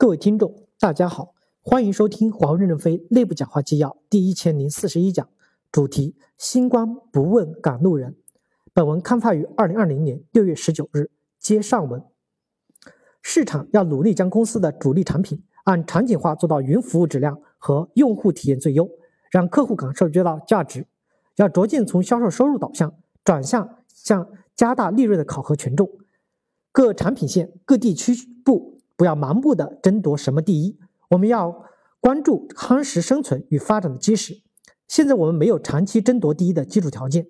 各位听众，大家好，欢迎收听华为任正非内部讲话纪要第一千零四十一讲，主题：星光不问赶路人。本文刊发于二零二零年六月十九日。接上文，市场要努力将公司的主力产品按场景化做到云服务质量和用户体验最优，让客户感受到价值。要逐渐从销售收入导向转向向加大利润的考核权重。各产品线、各地区部。不要盲目的争夺什么第一，我们要关注夯实生存与发展的基石。现在我们没有长期争夺第一的基础条件，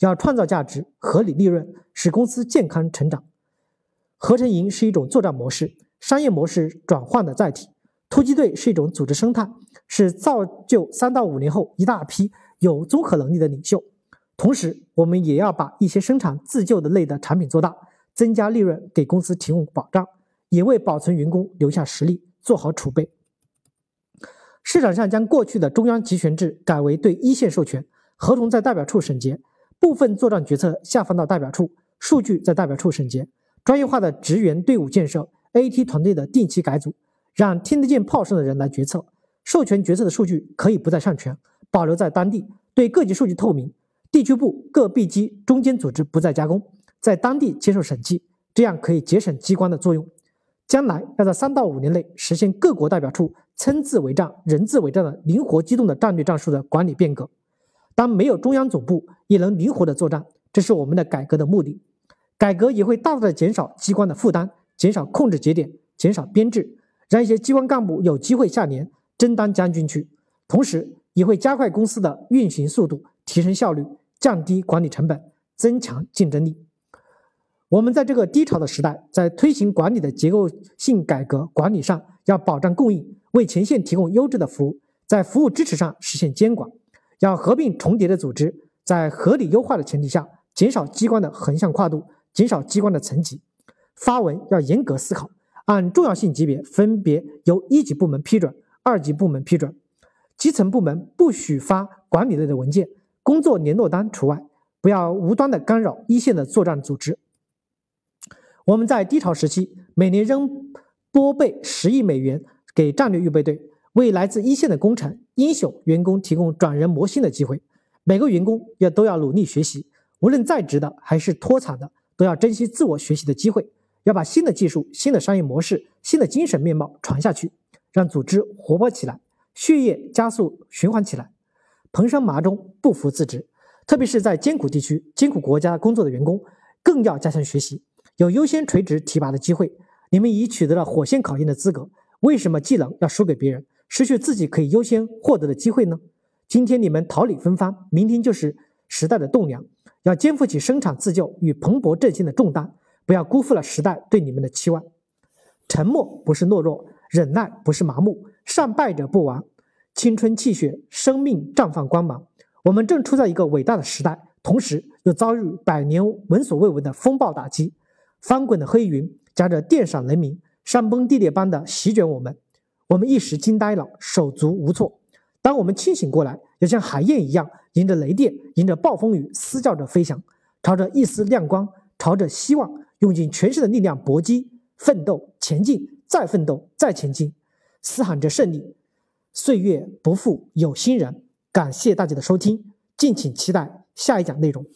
要创造价值、合理利润，使公司健康成长。合成营是一种作战模式，商业模式转换的载体。突击队是一种组织生态，是造就三到五年后一大批有综合能力的领袖。同时，我们也要把一些生产自救的类的产品做大，增加利润，给公司提供保障。也为保存员工留下实力做好储备。市场上将过去的中央集权制改为对一线授权，合同在代表处审结，部分作战决策下放到代表处，数据在代表处审结。专业化的职员队伍建设，AT 团队的定期改组，让听得见炮声的人来决策。授权决策的数据可以不再上传，保留在当地，对各级数据透明。地区部各 B 机中间组织不再加工，在当地接受审计，这样可以节省机关的作用。将来要在三到五年内实现各国代表处称字为战、人字为战的灵活机动的战略战术的管理变革。当没有中央总部，也能灵活的作战，这是我们的改革的目的。改革也会大大的减少机关的负担，减少控制节点，减少编制，让一些机关干部有机会下年真当将军去。同时，也会加快公司的运行速度，提升效率，降低管理成本，增强竞争力。我们在这个低潮的时代，在推行管理的结构性改革管理上，要保障供应，为前线提供优质的服务；在服务支持上实现监管，要合并重叠的组织，在合理优化的前提下，减少机关的横向跨度，减少机关的层级。发文要严格思考，按重要性级别分别由一级部门批准，二级部门批准。基层部门不许发管理类的文件，工作联络单除外，不要无端的干扰一线的作战组织。我们在低潮时期每年仍拨备十亿美元给战略预备队，为来自一线的工程英雄员工提供转人磨心的机会。每个员工要都要努力学习，无论在职的还是脱产的，都要珍惜自我学习的机会，要把新的技术、新的商业模式、新的精神面貌传下去，让组织活泼起来，血液加速循环起来。蓬生麻中，不服自直，特别是在艰苦地区、艰苦国家工作的员工，更要加强学习。有优先垂直提拔的机会，你们已取得了火线考验的资格，为什么技能要输给别人，失去自己可以优先获得的机会呢？今天你们桃李芬芳，明天就是时代的栋梁，要肩负起生产自救与蓬勃振兴的重担，不要辜负了时代对你们的期望。沉默不是懦弱，忍耐不是麻木，善败者不亡，青春气血，生命绽放光芒。我们正处在一个伟大的时代，同时又遭遇百年闻所未闻的风暴打击。翻滚的黑云夹着电闪雷鸣，山崩地裂般的席卷我们，我们一时惊呆了，手足无措。当我们清醒过来，也像海燕一样，迎着雷电，迎着暴风雨，嘶叫着飞翔，朝着一丝亮光，朝着希望，用尽全身的力量搏击、奋斗、前进，再奋斗、再前进，嘶喊着胜利。岁月不负有心人。感谢大家的收听，敬请期待下一讲内容。